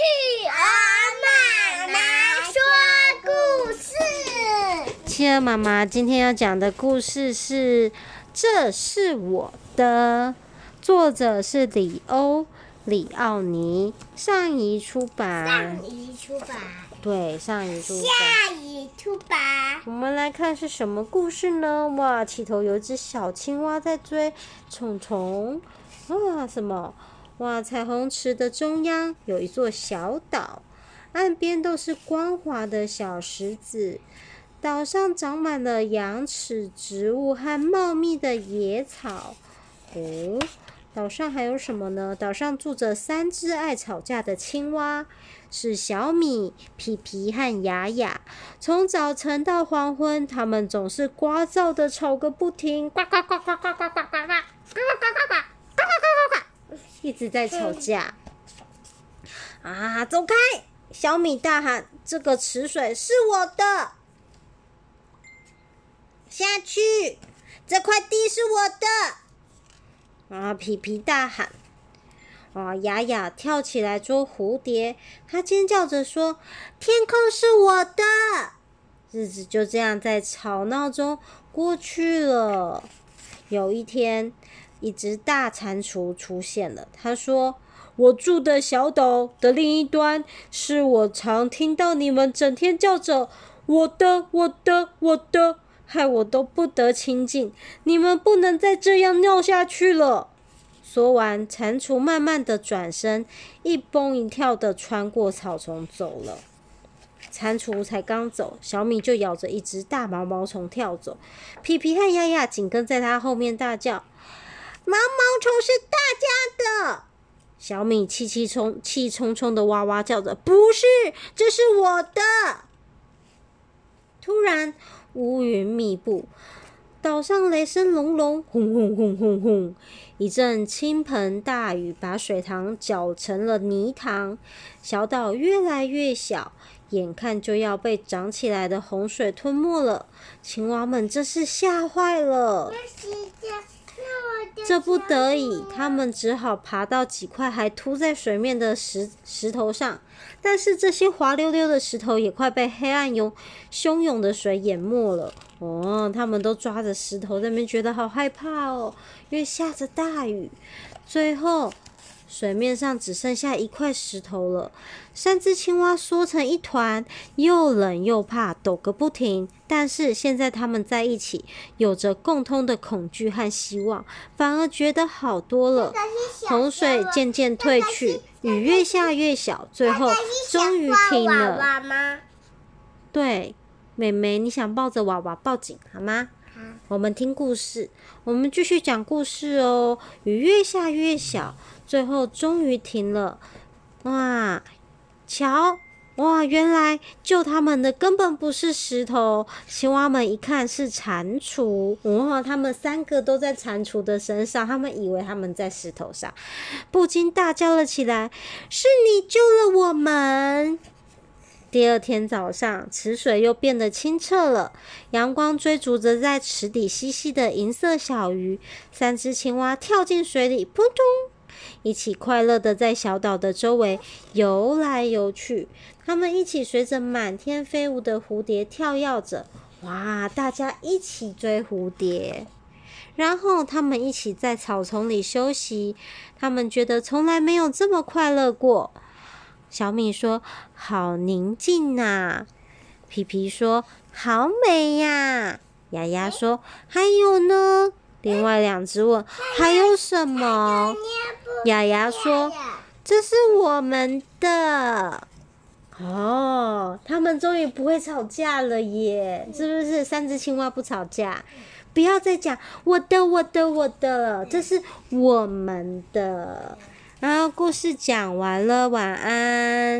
企鹅妈妈说故事。企鹅妈妈今天要讲的故事是《这是我的》，作者是里欧·李奥尼，上一出版。上谊出版。对，上一出版。下谊出版。我们来看是什么故事呢？哇，起头有一只小青蛙在追虫虫。哇，什么？哇！彩虹池的中央有一座小岛，岸边都是光滑的小石子，岛上长满了羊齿植物和茂密的野草。哦，岛上还有什么呢？岛上住着三只爱吵架的青蛙，是小米、皮皮和雅雅。从早晨到黄昏，它们总是聒噪的吵个不停，呱呱呱呱呱呱呱一直在吵架。啊，走开！小米大喊：“这个池水是我的，下去！这块地是我的。”啊，皮皮大喊。啊，雅雅跳起来捉蝴蝶，她尖叫着说：“天空是我的！”日子就这样在吵闹中过去了。有一天，一只大蟾蜍出现了。他说：“我住的小岛的另一端，是我常听到你们整天叫着‘我的，我的，我的’，害我都不得清静。你们不能再这样闹下去了。”说完，蟾蜍慢慢的转身，一蹦一跳的穿过草丛走了。蟾蜍才刚走，小米就咬着一只大毛毛虫跳走。皮皮和丫丫紧跟在他后面，大叫：“毛毛虫是大家的！”小米气气冲、气冲冲的哇哇叫着：“不是，这是我的！”突然，乌云密布，岛上雷声隆隆，轰轰轰轰轰，一阵倾盆大雨把水塘搅成了泥塘，小岛越来越小。眼看就要被涨起来的洪水吞没了，青蛙们真是吓坏了。这不得已，他们只好爬到几块还凸在水面的石石头上，但是这些滑溜溜的石头也快被黑暗涌汹涌的水淹没了。哦，他们都抓着石头在那边，觉得好害怕哦，因为下着大雨。最后。水面上只剩下一块石头了，三只青蛙缩成一团，又冷又怕，抖个不停。但是现在它们在一起，有着共通的恐惧和希望，反而觉得好多了。洪水渐渐退去，雨越下越小，最后终于停了。娃娃对，妹妹，你想抱着娃娃报警好吗？我们听故事，我们继续讲故事哦。雨越下越小。最后终于停了，哇！瞧，哇！原来救他们的根本不是石头，青蛙们一看是蟾蜍，哇！他们三个都在蟾蜍的身上，他们以为他们在石头上，不禁大叫了起来：“是你救了我们！”第二天早上，池水又变得清澈了，阳光追逐着在池底嬉戏的银色小鱼，三只青蛙跳进水里，扑通！一起快乐的在小岛的周围游来游去，他们一起随着满天飞舞的蝴蝶跳跃着，哇！大家一起追蝴蝶，然后他们一起在草丛里休息，他们觉得从来没有这么快乐过。小米说：“好宁静呐。”皮皮说：“好美呀。”丫丫说：“还有呢？”另外两只问：“还有什么？”丫丫说：“这是我们的。”哦，他们终于不会吵架了耶！是不是三只青蛙不吵架？不要再讲“我的，我的，我的”了，这是我们的。然后故事讲完了，晚安。